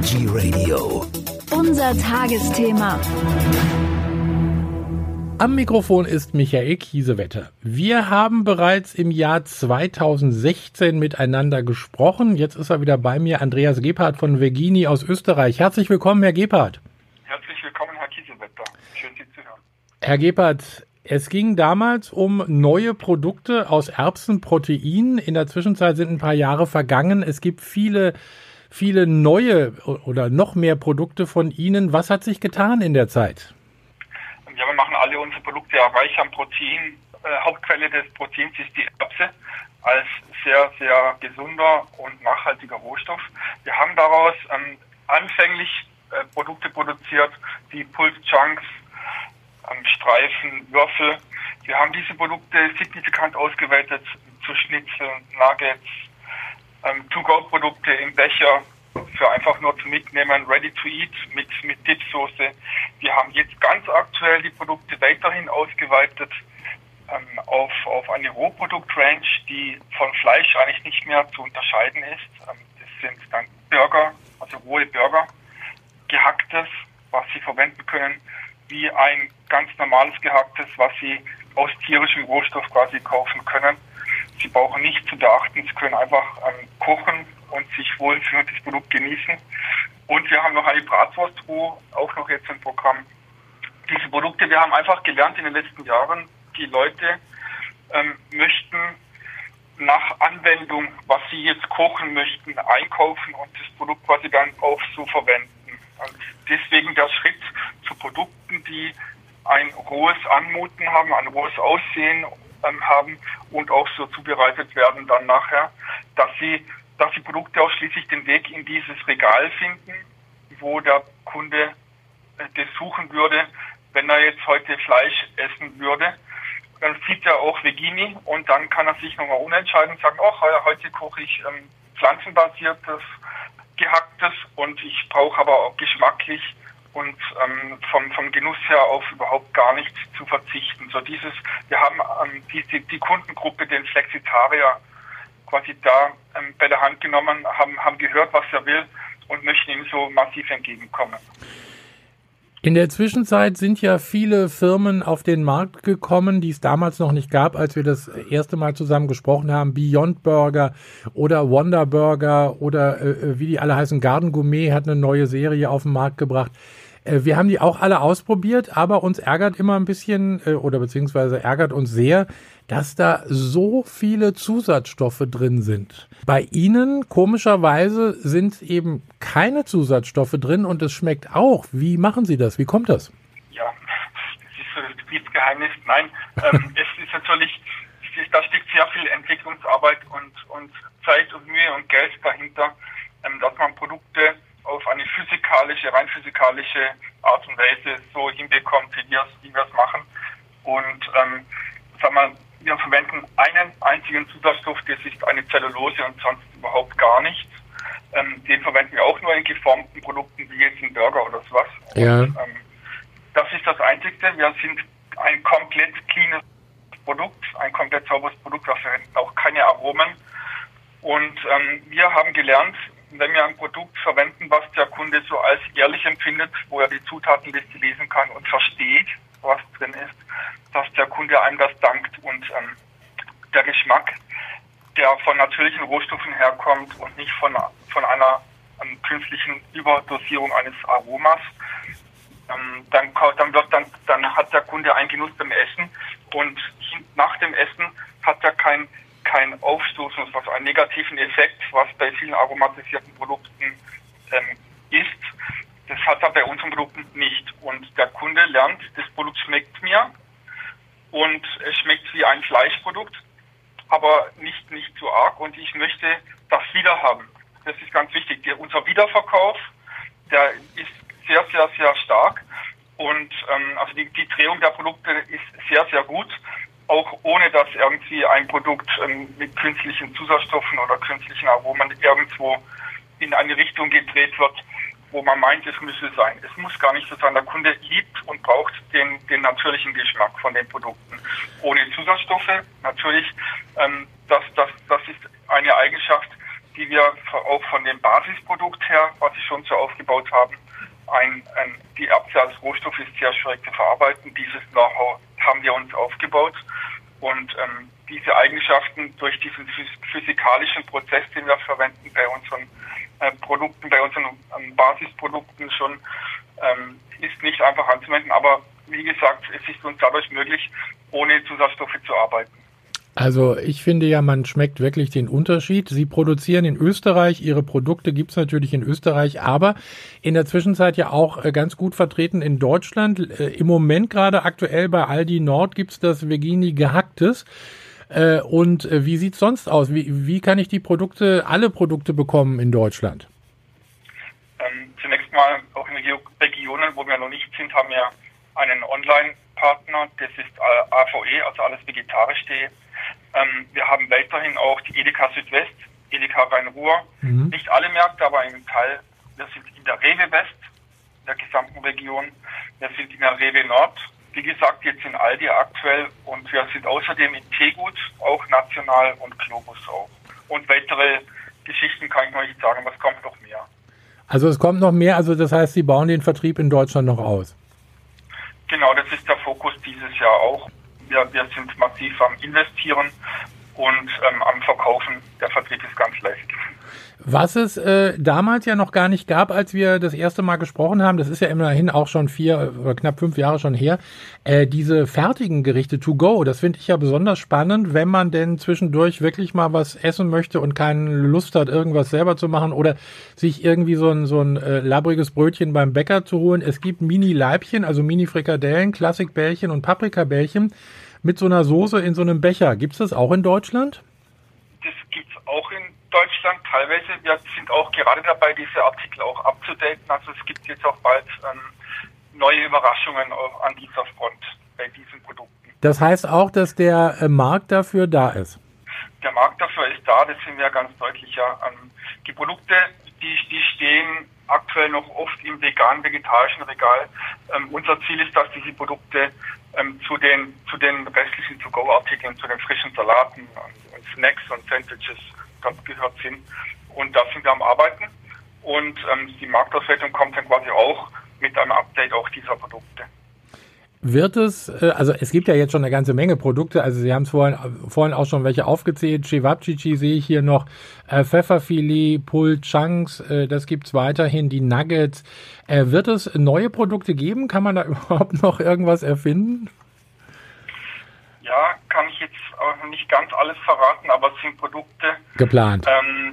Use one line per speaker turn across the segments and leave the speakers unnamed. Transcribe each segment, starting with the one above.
Energy Radio.
Unser Tagesthema.
Am Mikrofon ist Michael Kiesewetter. Wir haben bereits im Jahr 2016 miteinander gesprochen. Jetzt ist er wieder bei mir, Andreas Gebhardt von Vergini aus Österreich. Herzlich willkommen, Herr Gebhardt.
Herzlich willkommen, Herr Kiesewetter. Schön, Sie zu hören.
Herr Gebhardt, es ging damals um neue Produkte aus Erbsenprotein. In der Zwischenzeit sind ein paar Jahre vergangen. Es gibt viele, viele neue oder noch mehr Produkte von Ihnen. Was hat sich getan in der Zeit?
Ja, wir machen alle unsere Produkte ja reich an Protein. Äh, Hauptquelle des Proteins ist die Erbse als sehr, sehr gesunder und nachhaltiger Rohstoff. Wir haben daraus ähm, anfänglich äh, Produkte produziert, wie Pulse Chunks, Streifen, Würfel. Wir haben diese Produkte signifikant ausgeweitet zu Schnitzeln, Nuggets, ähm, To-Go-Produkte im Becher für einfach nur zu mitnehmen, ready to eat mit, mit Dipsoße. Wir haben jetzt ganz aktuell die Produkte weiterhin ausgeweitet ähm, auf, auf eine Rohprodukt-Range, die von Fleisch eigentlich nicht mehr zu unterscheiden ist. Ähm, das sind dann Burger, also rohe Burger, gehacktes, was Sie verwenden können wie ein ganz normales gehacktes, was Sie aus tierischem Rohstoff quasi kaufen können. Sie brauchen nicht zu beachten, Sie können einfach ähm, kochen und sich wohl für das Produkt genießen. Und wir haben noch eine Bratwurst roh, auch noch jetzt im Programm. Diese Produkte, wir haben einfach gelernt in den letzten Jahren, die Leute ähm, möchten nach Anwendung, was sie jetzt kochen möchten, einkaufen und das Produkt quasi dann auch so verwenden. Und deswegen der Schritt zu Produkten, die ein rohes Anmuten haben, ein rohes Aussehen haben und auch so zubereitet werden dann nachher, dass sie, dass die Produkte ausschließlich den Weg in dieses Regal finden, wo der Kunde äh, das suchen würde, wenn er jetzt heute Fleisch essen würde. Dann sieht er auch Vegini und dann kann er sich nochmal unentscheiden und sagen, ach, heute koche ich ähm, pflanzenbasiertes gehacktes und ich brauche aber auch geschmacklich und ähm, vom, vom Genuss her auf überhaupt gar nichts zu verzichten. So dieses, wir haben ähm, die, die, die Kundengruppe, den Flexitarier, quasi da ähm, bei der Hand genommen, haben, haben gehört, was er will und möchten ihm so massiv entgegenkommen.
In der Zwischenzeit sind ja viele Firmen auf den Markt gekommen, die es damals noch nicht gab, als wir das erste Mal zusammen gesprochen haben. Beyond Burger oder Wonder Burger oder äh, äh, wie die alle heißen, Garden Gourmet hat eine neue Serie auf den Markt gebracht. Äh, wir haben die auch alle ausprobiert, aber uns ärgert immer ein bisschen äh, oder beziehungsweise ärgert uns sehr, dass da so viele Zusatzstoffe drin sind. Bei Ihnen, komischerweise, sind eben keine Zusatzstoffe drin und es schmeckt auch. Wie machen Sie das? Wie kommt das?
Ja, das ist so das Betriebsgeheimnis. Nein, ähm, es ist natürlich, da steckt sehr viel Entwicklungsarbeit und, und Zeit und Mühe und Geld dahinter, ähm, dass man Produkte auf eine physikalische, rein physikalische Art und Weise so hinbekommt, wie wir es wie machen. Und ähm, sagen wir, wir verwenden einen einzigen Zusatzstoff, das ist eine Zellulose und sonst überhaupt gar nichts. Ähm, den verwenden wir auch nur in geformten Produkten, wie jetzt ein Burger oder sowas.
Ja.
Und, ähm, das ist das Einzige. Wir sind ein komplett cleanes Produkt, ein komplett sauberes Produkt. Wir verwenden auch keine Aromen. Und ähm, wir haben gelernt, wenn wir ein Produkt verwenden, was der Kunde so als ehrlich empfindet, wo er die Zutatenliste lesen kann und versteht, was drin ist, dass der Kunde einem das dankt und ähm, der Geschmack, der von natürlichen Rohstoffen herkommt und nicht von, von einer ähm, künstlichen Überdosierung eines Aromas, ähm, dann, dann, wird dann, dann hat der Kunde einen Genuss beim Essen und nach dem Essen hat er kein kein Aufstoßen, also einen negativen Effekt, was bei vielen aromatisierten Produkten ähm, ist. Das hat er bei unseren Produkten nicht. Und der Kunde lernt, das Produkt schmeckt mir und es schmeckt wie ein Fleischprodukt, aber nicht, nicht zu arg und ich möchte das wieder haben. Das ist ganz wichtig. Der, unser Wiederverkauf, der ist sehr, sehr, sehr stark und ähm, also die, die Drehung der Produkte ist sehr, sehr gut auch ohne dass irgendwie ein Produkt ähm, mit künstlichen Zusatzstoffen oder künstlichen Aromen irgendwo in eine Richtung gedreht wird, wo man meint, es müsse sein. Es muss gar nicht so sein. Der Kunde liebt und braucht den, den natürlichen Geschmack von den Produkten. Ohne Zusatzstoffe, natürlich, ähm, das, das, das ist eine Eigenschaft, die wir auch von dem Basisprodukt her, was sie schon so aufgebaut haben, ein, ein, die Erbse als Rohstoff ist sehr schwierig zu verarbeiten. Dieses Know-how haben wir uns aufgebaut und ähm, diese Eigenschaften durch diesen physikalischen Prozess, den wir verwenden bei unseren äh, Produkten, bei unseren ähm, Basisprodukten schon, ähm, ist nicht einfach anzuwenden. Aber wie gesagt, es ist uns dadurch möglich, ohne Zusatzstoffe zu arbeiten.
Also ich finde ja, man schmeckt wirklich den Unterschied. Sie produzieren in Österreich, Ihre Produkte gibt's natürlich in Österreich, aber in der Zwischenzeit ja auch äh, ganz gut vertreten in Deutschland. Äh, Im Moment gerade aktuell bei Aldi Nord gibt's das Vegini Gehacktes. Äh, und wie sieht's sonst aus? Wie, wie kann ich die Produkte, alle Produkte bekommen in Deutschland?
Ähm, zunächst mal auch in Regionen, wo wir noch nicht sind, haben wir einen Online-Partner, das ist AVE, also alles vegetarisch.de. Ähm, wir haben weiterhin auch die Edeka Südwest, Edeka Rhein-Ruhr. Mhm. Nicht alle Märkte, aber einen Teil. Wir sind in der Rewe West, der gesamten Region. Wir sind in der Rewe Nord. Wie gesagt, jetzt in Aldi aktuell. Und wir sind außerdem in Tegut, auch national und Globus auch. Und weitere Geschichten kann ich noch nicht sagen, aber es kommt noch mehr.
Also es kommt noch mehr, also das heißt, Sie bauen den Vertrieb in Deutschland noch aus.
Genau, das ist der Fokus dieses Jahr auch. Wir, wir sind massiv am Investieren und ähm, am Verkaufen. Der Vertrieb ist ganz leicht.
Was es äh, damals ja noch gar nicht gab, als wir das erste Mal gesprochen haben, das ist ja immerhin auch schon vier oder knapp fünf Jahre schon her, äh, diese fertigen Gerichte to go, das finde ich ja besonders spannend, wenn man denn zwischendurch wirklich mal was essen möchte und keine Lust hat, irgendwas selber zu machen oder sich irgendwie so ein, so ein äh, labriges Brötchen beim Bäcker zu holen. Es gibt Mini-Leibchen, also Mini-Frikadellen, Klassikbällchen und Paprikabällchen mit so einer Soße in so einem Becher. Gibt es das auch in Deutschland?
Das gibt es auch in Deutschland teilweise. Wir sind auch gerade dabei, diese Artikel auch abzudaten. Also es gibt jetzt auch bald ähm, neue Überraschungen an dieser Front bei diesen Produkten.
Das heißt auch, dass der äh, Markt dafür da ist?
Der Markt dafür ist da, das sind wir ganz deutlich. Ja. Ähm, die Produkte, die, die stehen aktuell noch oft im vegan-vegetarischen Regal. Ähm, unser Ziel ist, dass diese Produkte ähm, zu den zu den restlichen To-Go-Artikeln, zu den frischen Salaten und, und Snacks und Sandwiches ganz gehört sind. Und da sind wir am Arbeiten. Und ähm, die Marktauswertung kommt dann quasi auch mit einem Update auch dieser Produkte.
Wird es, äh, also es gibt ja jetzt schon eine ganze Menge Produkte, also Sie haben es vorhin, vorhin auch schon welche aufgezählt, Chewabchichi sehe ich hier noch, äh, Pfefferfilet, Pulled Chunks, äh, das gibt's weiterhin, die Nuggets. Äh, wird es neue Produkte geben? Kann man da überhaupt noch irgendwas erfinden?
Ja, kann ich jetzt auch nicht ganz alles verraten, aber es sind Produkte
geplant.
Ähm,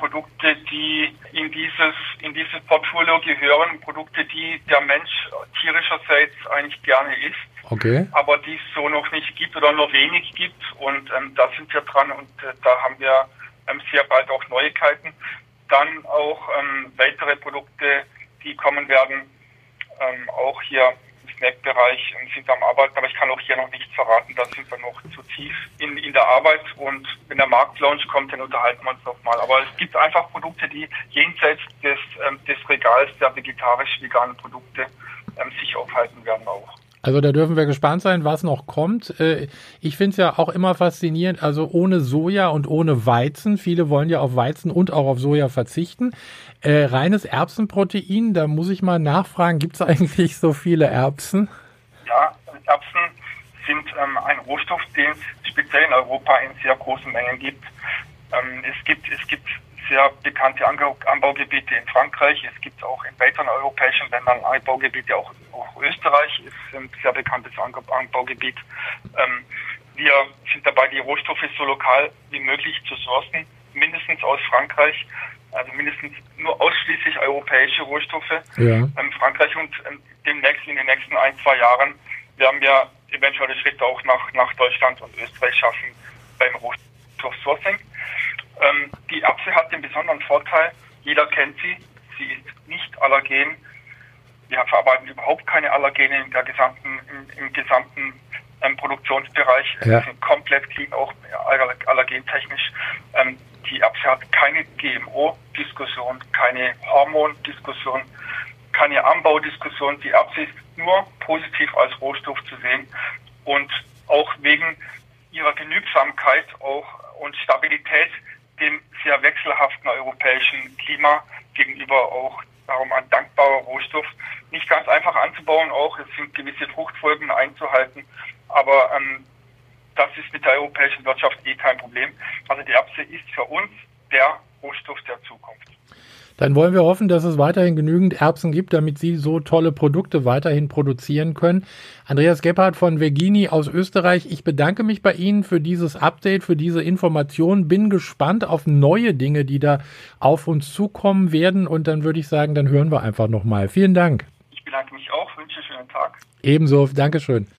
Produkte, die in dieses, in dieses Portfolio gehören, Produkte, die der Mensch tierischerseits eigentlich gerne isst,
okay.
aber die es so noch nicht gibt oder nur wenig gibt. Und ähm, da sind wir dran und äh, da haben wir ähm, sehr bald auch Neuigkeiten. Dann auch ähm, weitere Produkte, die kommen werden, ähm, auch hier Snack-Bereich sind wir am Arbeiten, aber ich kann auch hier noch nichts verraten, da sind wir noch zu tief in, in der Arbeit und wenn der Marktlaunch kommt, dann unterhalten wir uns nochmal. Aber es gibt einfach Produkte, die jenseits des, ähm, des Regals der vegetarisch-veganen Produkte ähm, sich aufhalten werden auch.
Also da dürfen wir gespannt sein, was noch kommt. Äh, ich finde es ja auch immer faszinierend, also ohne Soja und ohne Weizen. Viele wollen ja auf Weizen und auch auf Soja verzichten. Äh, reines Erbsenprotein, da muss ich mal nachfragen, gibt es eigentlich so viele Erbsen?
Ja, Erbsen sind ähm, ein Rohstoff, den es speziell in Europa in sehr großen Mengen gibt. Ähm, es gibt. Es gibt sehr bekannte Anbaugebiete in Frankreich. Es gibt auch in weiteren europäischen Ländern Anbaugebiete, auch, auch Österreich ist ein sehr bekanntes Anbaugebiet. Ähm, wir sind dabei, die Rohstoffe so lokal wie möglich zu sourcen, mindestens aus Frankreich, also mindestens nur ausschließlich europäische Rohstoffe. Ja. Ähm, Frankreich und ähm, demnächst in den nächsten ein, zwei Jahren werden wir eventuelle Schritte auch nach, nach Deutschland und Österreich schaffen beim Rohstoffsourcing. Ähm, die Erbse hat den besonderen Vorteil, jeder kennt sie, sie ist nicht allergen. Wir verarbeiten überhaupt keine Allergene in der gesamten, im, im gesamten ähm, Produktionsbereich. Ja. Sind komplett clean, auch allergentechnisch. Ähm, die Erbse hat keine GMO-Diskussion, keine Hormondiskussion, keine Anbaudiskussion. Die Erbse ist nur positiv als Rohstoff zu sehen und auch wegen ihrer Genügsamkeit auch und Stabilität sehr wechselhaften europäischen Klima gegenüber auch darum ein dankbarer Rohstoff. Nicht ganz einfach anzubauen auch, es sind gewisse Fruchtfolgen einzuhalten, aber ähm, das ist mit der europäischen Wirtschaft eh kein Problem. Also die Erbse ist für uns der Rohstoff der Zukunft.
Dann wollen wir hoffen, dass es weiterhin genügend Erbsen gibt, damit Sie so tolle Produkte weiterhin produzieren können. Andreas Gebhardt von Vergini aus Österreich, ich bedanke mich bei Ihnen für dieses Update, für diese Information. Bin gespannt auf neue Dinge, die da auf uns zukommen werden. Und dann würde ich sagen, dann hören wir einfach nochmal. Vielen Dank.
Ich bedanke mich auch, wünsche einen schönen Tag.
Ebenso, Dankeschön.